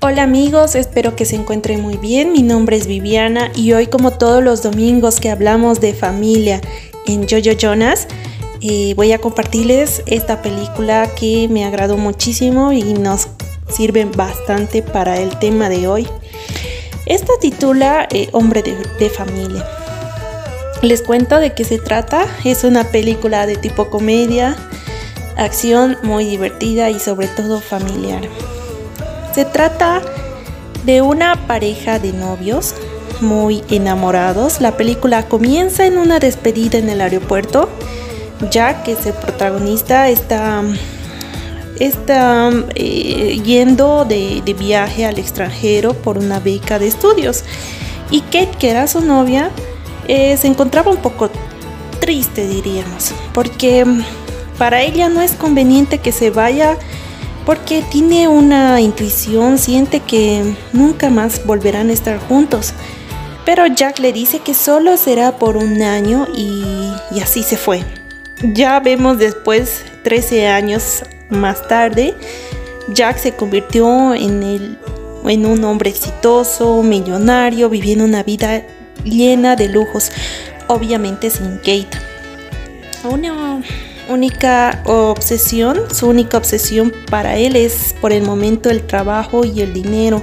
Hola amigos, espero que se encuentren muy bien. Mi nombre es Viviana y hoy como todos los domingos que hablamos de familia en Jojo Jonas, eh, voy a compartirles esta película que me agradó muchísimo y nos sirve bastante para el tema de hoy. Esta titula eh, Hombre de, de familia. Les cuento de qué se trata. Es una película de tipo comedia, acción muy divertida y sobre todo familiar. Se trata de una pareja de novios muy enamorados. La película comienza en una despedida en el aeropuerto. Jack, que es el protagonista, está, está eh, yendo de, de viaje al extranjero por una beca de estudios. Y Kate, que era su novia, eh, se encontraba un poco triste, diríamos, porque para ella no es conveniente que se vaya porque tiene una intuición, siente que nunca más volverán a estar juntos. Pero Jack le dice que solo será por un año y, así se fue. Ya vemos después, 13 años más tarde, Jack se convirtió en, el, en un hombre exitoso, millonario, viviendo una vida llena de lujos, obviamente sin Kate. Una única obsesión, su única obsesión para él es por el momento el trabajo y el dinero.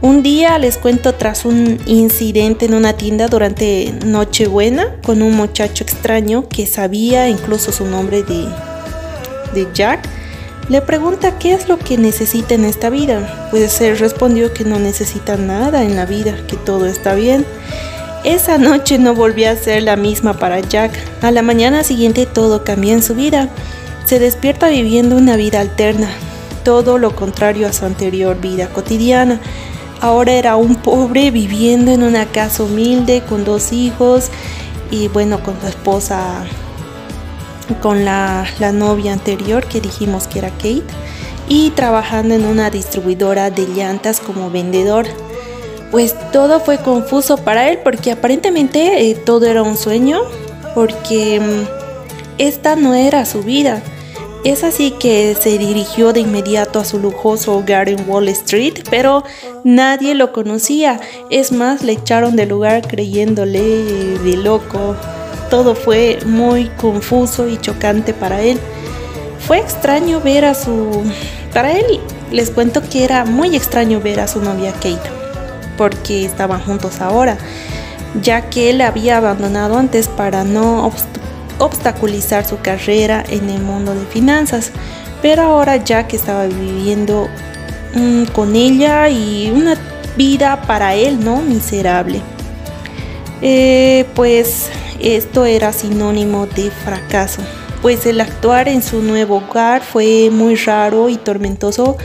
Un día les cuento tras un incidente en una tienda durante Nochebuena con un muchacho extraño que sabía incluso su nombre de, de Jack. Le pregunta qué es lo que necesita en esta vida. Pues él respondió que no necesita nada en la vida, que todo está bien. Esa noche no volvió a ser la misma para Jack. A la mañana siguiente todo cambia en su vida. Se despierta viviendo una vida alterna, todo lo contrario a su anterior vida cotidiana. Ahora era un pobre viviendo en una casa humilde con dos hijos y bueno, con su esposa, con la, la novia anterior que dijimos que era Kate y trabajando en una distribuidora de llantas como vendedor pues todo fue confuso para él porque aparentemente eh, todo era un sueño, porque mm, esta no era su vida. Es así que se dirigió de inmediato a su lujoso hogar en Wall Street, pero nadie lo conocía. Es más, le echaron del lugar creyéndole de loco. Todo fue muy confuso y chocante para él. Fue extraño ver a su... Para él, les cuento que era muy extraño ver a su novia Kate porque estaban juntos ahora, ya que él había abandonado antes para no obstaculizar su carrera en el mundo de finanzas, pero ahora ya que estaba viviendo mm, con ella y una vida para él, ¿no? Miserable. Eh, pues esto era sinónimo de fracaso, pues el actuar en su nuevo hogar fue muy raro y tormentoso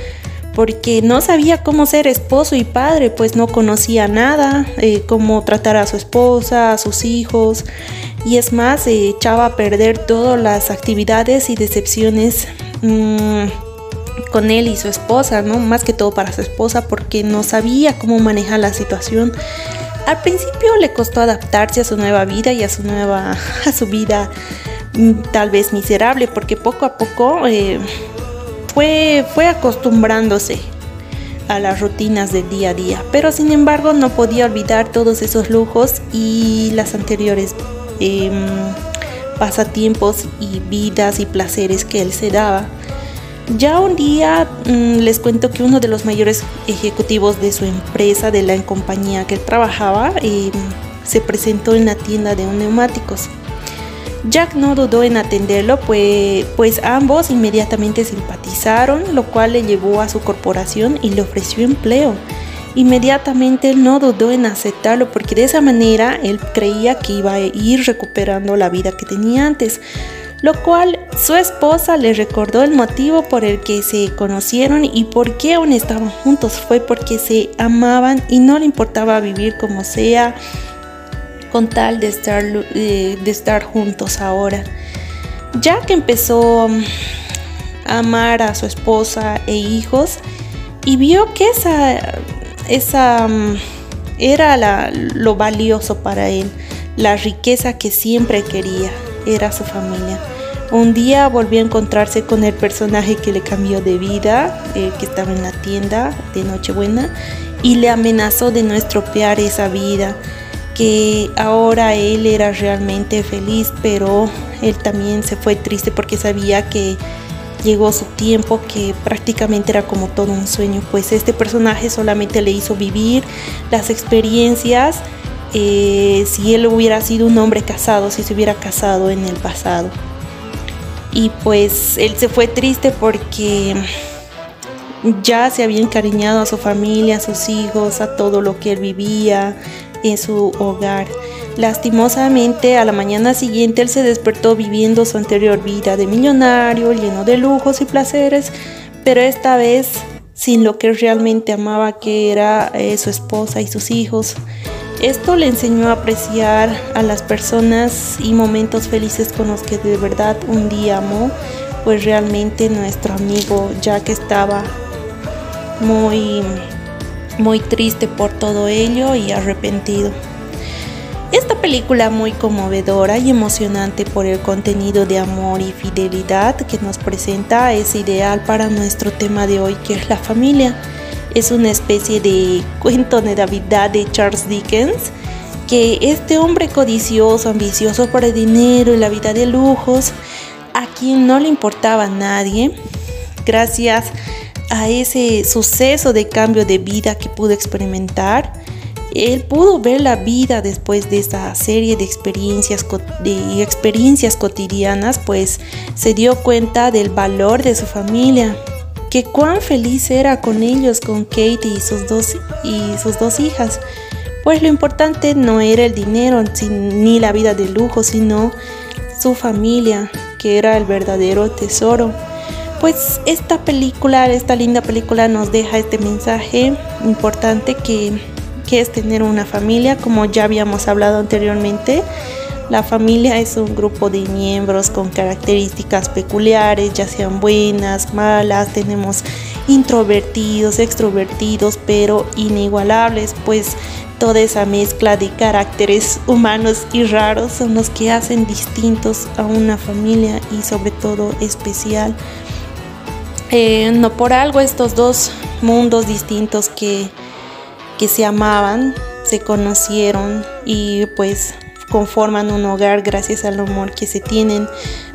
porque no sabía cómo ser esposo y padre, pues no conocía nada, eh, cómo tratar a su esposa, a sus hijos, y es más, echaba a perder todas las actividades y decepciones mm, con él y su esposa, ¿no? Más que todo para su esposa, porque no sabía cómo manejar la situación. Al principio le costó adaptarse a su nueva vida y a su nueva, a su vida mm, tal vez miserable, porque poco a poco eh, fue, fue acostumbrándose a las rutinas del día a día, pero sin embargo no podía olvidar todos esos lujos y las anteriores em, pasatiempos y vidas y placeres que él se daba. Ya un día mm, les cuento que uno de los mayores ejecutivos de su empresa, de la compañía que él trabajaba, em, se presentó en la tienda de neumáticos. Jack no dudó en atenderlo, pues, pues ambos inmediatamente simpatizaron, lo cual le llevó a su corporación y le ofreció empleo. Inmediatamente él no dudó en aceptarlo porque de esa manera él creía que iba a ir recuperando la vida que tenía antes, lo cual su esposa le recordó el motivo por el que se conocieron y por qué aún estaban juntos. Fue porque se amaban y no le importaba vivir como sea con tal de estar, eh, de estar juntos ahora. Jack empezó mm, a amar a su esposa e hijos y vio que esa, esa mm, era lo valioso para él, la riqueza que siempre quería, era su familia. Un día volvió a encontrarse con el personaje que le cambió de vida, eh, que estaba en la tienda de Nochebuena, y le amenazó de no estropear esa vida, que ahora él era realmente feliz, pero él también se fue triste porque sabía que llegó su tiempo que prácticamente era como todo un sueño, pues este personaje solamente le hizo vivir las experiencias eh, si él hubiera sido un hombre casado, si se hubiera casado en el pasado. Y pues él se fue triste porque ya se había encariñado a su familia, a sus hijos, a todo lo que él vivía en su hogar. Lastimosamente, a la mañana siguiente él se despertó viviendo su anterior vida de millonario, lleno de lujos y placeres, pero esta vez sin lo que realmente amaba, que era eh, su esposa y sus hijos. Esto le enseñó a apreciar a las personas y momentos felices con los que de verdad un día amó, pues realmente nuestro amigo que estaba muy muy triste por todo ello y arrepentido. Esta película muy conmovedora y emocionante por el contenido de amor y fidelidad que nos presenta es ideal para nuestro tema de hoy que es la familia. Es una especie de cuento de Navidad de Charles Dickens que este hombre codicioso, ambicioso por el dinero y la vida de lujos, a quien no le importaba a nadie, gracias a ese suceso de cambio de vida que pudo experimentar, él pudo ver la vida después de esa serie de experiencias, cotidianas, pues se dio cuenta del valor de su familia, que cuán feliz era con ellos, con Kate y sus dos, y sus dos hijas. Pues lo importante no era el dinero ni la vida de lujo, sino su familia, que era el verdadero tesoro. Pues esta película, esta linda película nos deja este mensaje importante que es tener una familia, como ya habíamos hablado anteriormente. La familia es un grupo de miembros con características peculiares, ya sean buenas, malas, tenemos introvertidos, extrovertidos, pero inigualables, pues toda esa mezcla de caracteres humanos y raros son los que hacen distintos a una familia y sobre todo especial. Eh, no por algo estos dos mundos distintos que que se amaban, se conocieron y pues conforman un hogar gracias al amor que se tienen.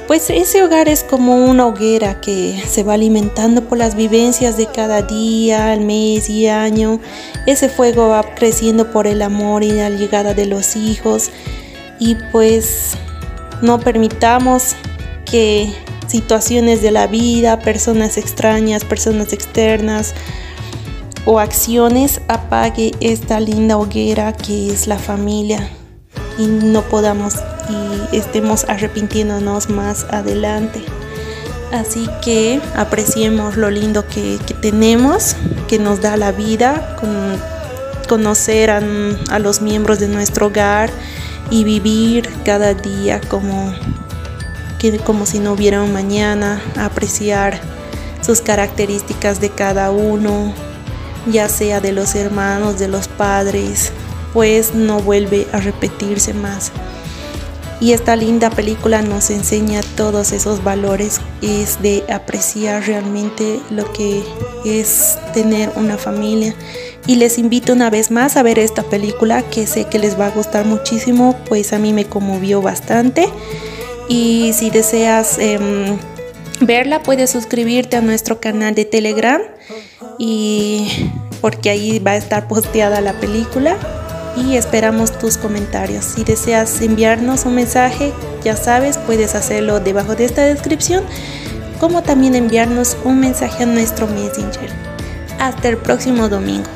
Pues ese hogar es como una hoguera que se va alimentando por las vivencias de cada día, mes y año. Ese fuego va creciendo por el amor y la llegada de los hijos. Y pues no permitamos que situaciones de la vida, personas extrañas, personas externas, o acciones apague esta linda hoguera que es la familia y no podamos y estemos arrepintiéndonos más adelante. Así que apreciemos lo lindo que, tenemos, que nos da la vida, con, conocer a, a, los miembros de nuestro hogar y vivir cada día como, que, como si no hubiera mañana, apreciar sus características de cada uno, ya sea de los hermanos, de los padres, pues no vuelve a repetirse más. Y esta linda película nos enseña todos esos valores, es de apreciar realmente lo que es tener una familia. Y les invito una vez más a ver esta película que sé que les va a gustar muchísimo, pues a mí me conmovió bastante. Y si deseas em, verla, puedes suscribirte a nuestro canal de Telegram y porque ahí va a estar posteada la película y esperamos tus comentarios. Si deseas enviarnos un mensaje, ya sabes, puedes hacerlo debajo de esta descripción, como también enviarnos un mensaje a nuestro Messenger. Hasta el próximo domingo.